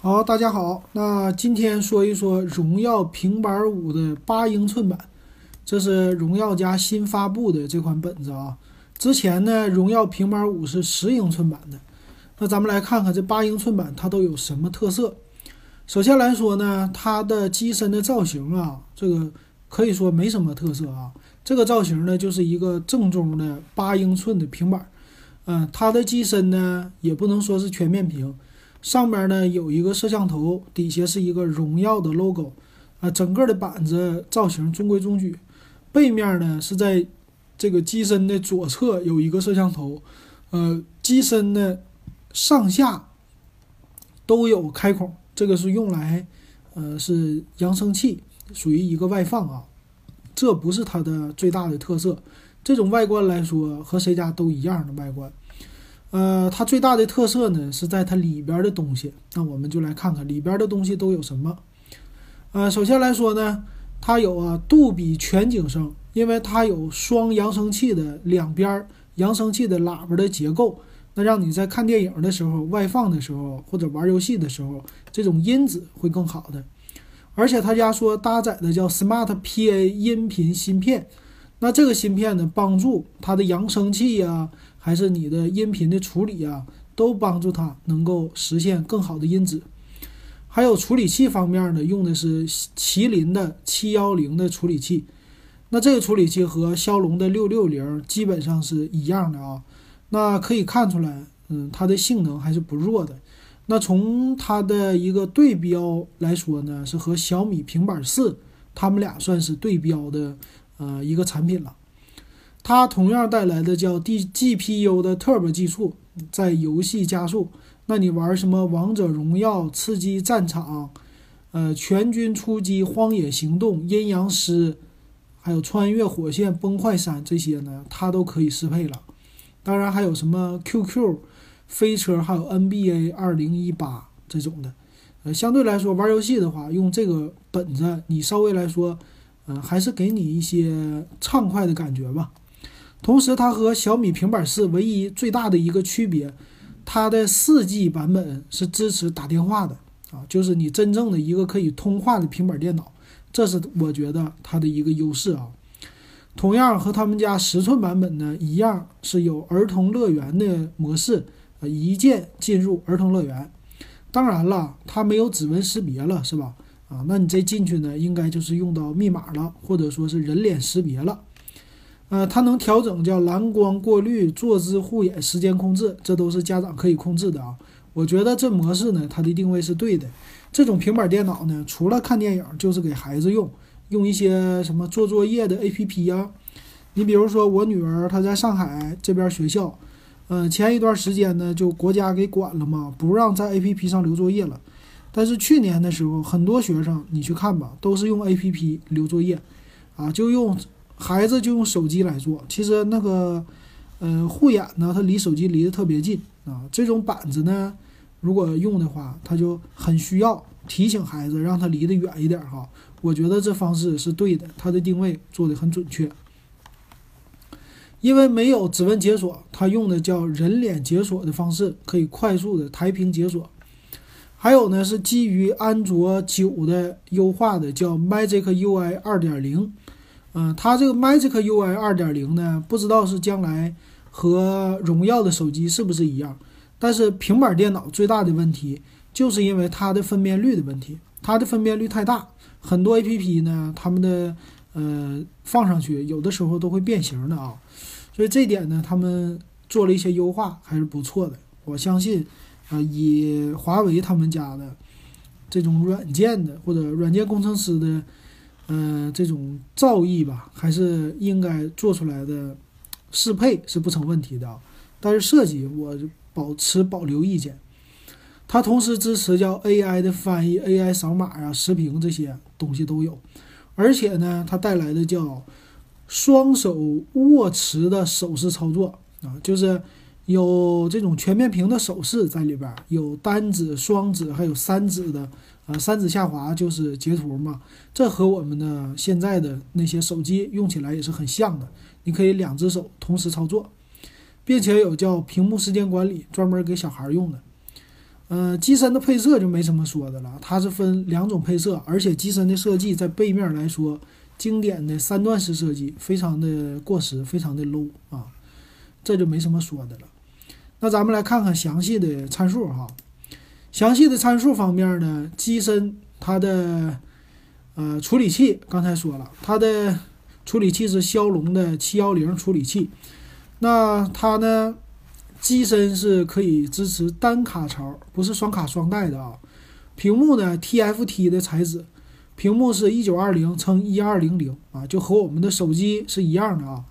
好，大家好，那今天说一说荣耀平板五的八英寸版，这是荣耀家新发布的这款本子啊。之前呢，荣耀平板五是十英寸版的，那咱们来看看这八英寸版它都有什么特色。首先来说呢，它的机身的造型啊，这个可以说没什么特色啊。这个造型呢，就是一个正宗的八英寸的平板，嗯，它的机身呢，也不能说是全面屏。上面呢有一个摄像头，底下是一个荣耀的 logo，啊，整个的板子造型中规中矩。背面呢是在这个机身的左侧有一个摄像头，呃，机身的上下都有开孔，这个是用来，呃，是扬声器，属于一个外放啊。这不是它的最大的特色，这种外观来说和谁家都一样的外观。呃，它最大的特色呢是在它里边的东西。那我们就来看看里边的东西都有什么。呃，首先来说呢，它有啊杜比全景声，因为它有双扬声器的两边扬声器的喇叭的结构，那让你在看电影的时候、外放的时候或者玩游戏的时候，这种音质会更好的。而且他家说搭载的叫 Smart PA 音频芯片，那这个芯片呢，帮助它的扬声器呀。还是你的音频的处理啊，都帮助它能够实现更好的音质。还有处理器方面呢，用的是麒麟的七幺零的处理器。那这个处理器和骁龙的六六零基本上是一样的啊。那可以看出来，嗯，它的性能还是不弱的。那从它的一个对标来说呢，是和小米平板四，他们俩算是对标的呃一个产品了。它同样带来的叫 D GPU 的 Turbo 技术，在游戏加速。那你玩什么王者荣耀、刺激战场、呃全军出击、荒野行动、阴阳师，还有穿越火线、崩坏三这些呢，它都可以适配了。当然还有什么 QQ 飞车，还有 NBA 二零一八这种的。呃，相对来说玩游戏的话，用这个本子，你稍微来说，嗯，还是给你一些畅快的感觉吧。同时，它和小米平板四唯一最大的一个区别，它的四 G 版本是支持打电话的啊，就是你真正的一个可以通话的平板电脑，这是我觉得它的一个优势啊。同样和他们家十寸版本呢一样，是有儿童乐园的模式，一键进入儿童乐园。当然了，它没有指纹识别了，是吧？啊，那你这进去呢，应该就是用到密码了，或者说是人脸识别了。呃，它能调整叫蓝光过滤、坐姿护眼、时间控制，这都是家长可以控制的啊。我觉得这模式呢，它的定位是对的。这种平板电脑呢，除了看电影，就是给孩子用，用一些什么做作业的 APP 啊。你比如说我女儿她在上海这边学校，呃，前一段时间呢，就国家给管了嘛，不让在 APP 上留作业了。但是去年的时候，很多学生你去看吧，都是用 APP 留作业，啊，就用。孩子就用手机来做，其实那个，呃，护眼呢，它离手机离得特别近啊。这种板子呢，如果用的话，它就很需要提醒孩子，让他离得远一点哈。我觉得这方式是对的，它的定位做得很准确。因为没有指纹解锁，它用的叫人脸解锁的方式，可以快速的抬屏解锁。还有呢，是基于安卓九的优化的，叫 Magic UI 二点零。嗯，它这个 Magic UI 二点零呢，不知道是将来和荣耀的手机是不是一样。但是平板电脑最大的问题，就是因为它的分辨率的问题，它的分辨率太大，很多 APP 呢，它们的呃放上去有的时候都会变形的啊。所以这点呢，他们做了一些优化，还是不错的。我相信，啊，以华为他们家的这种软件的或者软件工程师的。嗯，这种造诣吧，还是应该做出来的，适配是不成问题的。但是设计我保持保留意见。它同时支持叫 AI 的翻译、AI 扫码啊、实屏这些东西都有。而且呢，它带来的叫双手握持的手势操作啊，就是有这种全面屏的手势在里边，有单指、双指，还有三指的。啊，三指下滑就是截图嘛，这和我们的现在的那些手机用起来也是很像的。你可以两只手同时操作，并且有叫屏幕时间管理，专门给小孩用的。呃，机身的配色就没什么说的了，它是分两种配色，而且机身的设计在背面来说，经典的三段式设计，非常的过时，非常的 low 啊，这就没什么说的了。那咱们来看看详细的参数哈，详细的参数方面呢，机身它的呃处理器刚才说了，它的处理器是骁龙的七幺零处理器，那它呢？机身是可以支持单卡槽，不是双卡双待的啊。屏幕呢，TFT 的材质，屏幕是一九二零乘一二零零啊，就和我们的手机是一样的啊，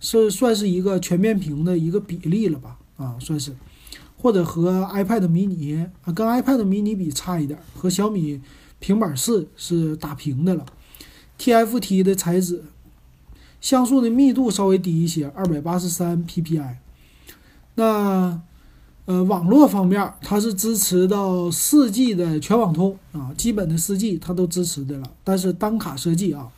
是算是一个全面屏的一个比例了吧啊，算是，或者和 iPad mini 啊，跟 iPad mini 比差一点，和小米平板四是打平的了。TFT 的材质，像素的密度稍微低一些，二百八十三 PPI。那，呃，网络方面，它是支持到四 G 的全网通啊，基本的四 G 它都支持的了。但是单卡设计啊，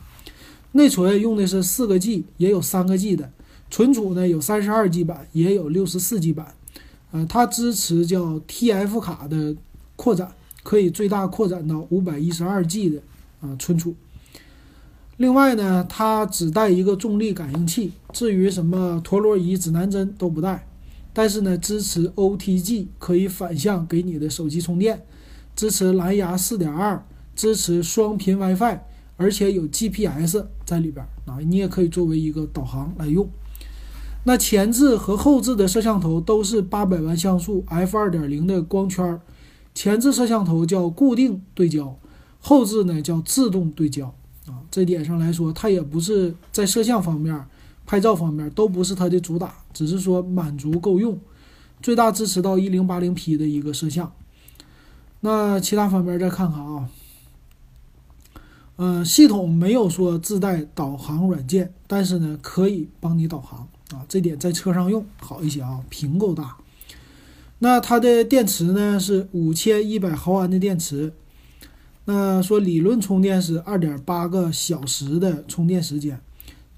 内存用的是四个 G，也有三个 G 的，存储呢有三十二 G 版，也有六十四 G 版。呃，它支持叫 TF 卡的扩展，可以最大扩展到五百一十二 G 的啊存储。另外呢，它只带一个重力感应器，至于什么陀螺仪、指南针都不带。但是呢，支持 OTG 可以反向给你的手机充电，支持蓝牙4.2，支持双频 WiFi，而且有 GPS 在里边啊，你也可以作为一个导航来用。那前置和后置的摄像头都是800万像素 f2.0 的光圈，前置摄像头叫固定对焦，后置呢叫自动对焦啊。这点上来说，它也不是在摄像方面。拍照方面都不是它的主打，只是说满足够用，最大支持到一零八零 P 的一个摄像。那其他方面再看看啊，嗯，系统没有说自带导航软件，但是呢可以帮你导航啊，这点在车上用好一些啊，屏够大。那它的电池呢是五千一百毫安的电池，那说理论充电是二点八个小时的充电时间。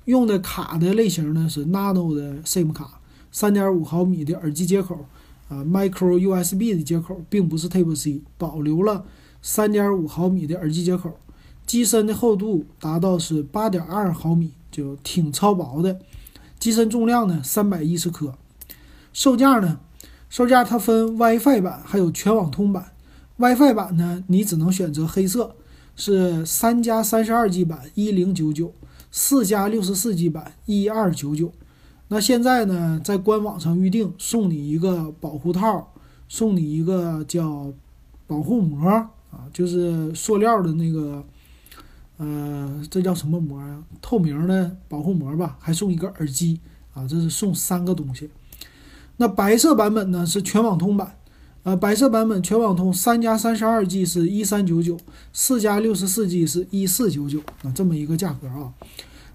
用的卡的类型呢是 Nano 的 SIM 卡，三点五毫米的耳机接口，啊，Micro USB 的接口，并不是 Type C，保留了三点五毫米的耳机接口。机身的厚度达到是八点二毫米，就挺超薄的。机身重量呢三百一十克。售价呢，售价它分 WiFi 版还有全网通版。WiFi 版呢，你只能选择黑色，是三加三十二 G 版，一零九九。四加六十四 G 版一二九九，那现在呢，在官网上预定送你一个保护套，送你一个叫保护膜啊，就是塑料的那个，呃，这叫什么膜啊？透明的保护膜吧，还送一个耳机啊，这是送三个东西。那白色版本呢是全网通版，呃，白色版本全网通三加三十二 G 是一三九九，四加六十四 G 是一四九九啊，这么一个价格啊。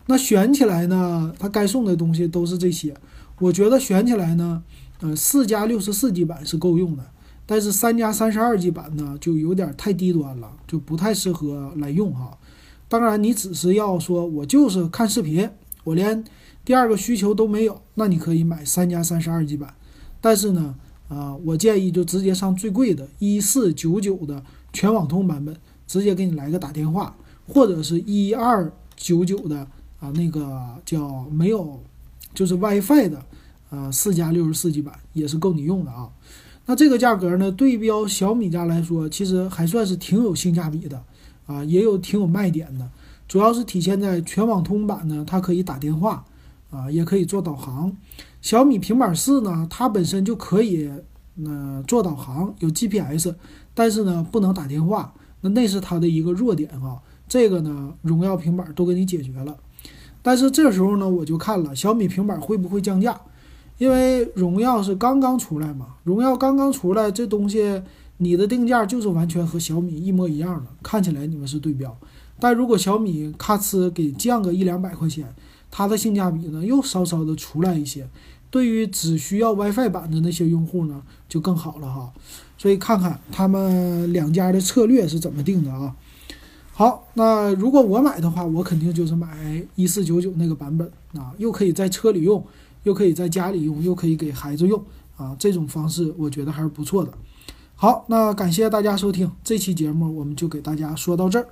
那选起来呢，它该送的东西都是这些。我觉得选起来呢，呃，四加六十四 G 版是够用的，但是三加三十二 G 版呢，就有点太低端了，就不太适合来用哈。当然，你只是要说我就是看视频，我连第二个需求都没有，那你可以买三加三十二 G 版。但是呢，啊，我建议就直接上最贵的，一四九九的全网通版本，直接给你来个打电话，或者是一二九九的。啊，那个叫没有，就是 WiFi 的，呃，四加六十四 G 版也是够你用的啊。那这个价格呢，对标小米家来说，其实还算是挺有性价比的啊，也有挺有卖点的。主要是体现在全网通版呢，它可以打电话啊，也可以做导航。小米平板四呢，它本身就可以呃做导航，有 GPS，但是呢不能打电话，那那是它的一个弱点啊。这个呢，荣耀平板都给你解决了。但是这时候呢，我就看了小米平板会不会降价，因为荣耀是刚刚出来嘛，荣耀刚刚出来，这东西你的定价就是完全和小米一模一样的，看起来你们是对标。但如果小米咔哧给降个一两百块钱，它的性价比呢又稍稍的出来一些，对于只需要 WiFi 版的那些用户呢就更好了哈。所以看看他们两家的策略是怎么定的啊。好，那如果我买的话，我肯定就是买一四九九那个版本啊，又可以在车里用，又可以在家里用，又可以给孩子用啊，这种方式我觉得还是不错的。好，那感谢大家收听这期节目，我们就给大家说到这儿。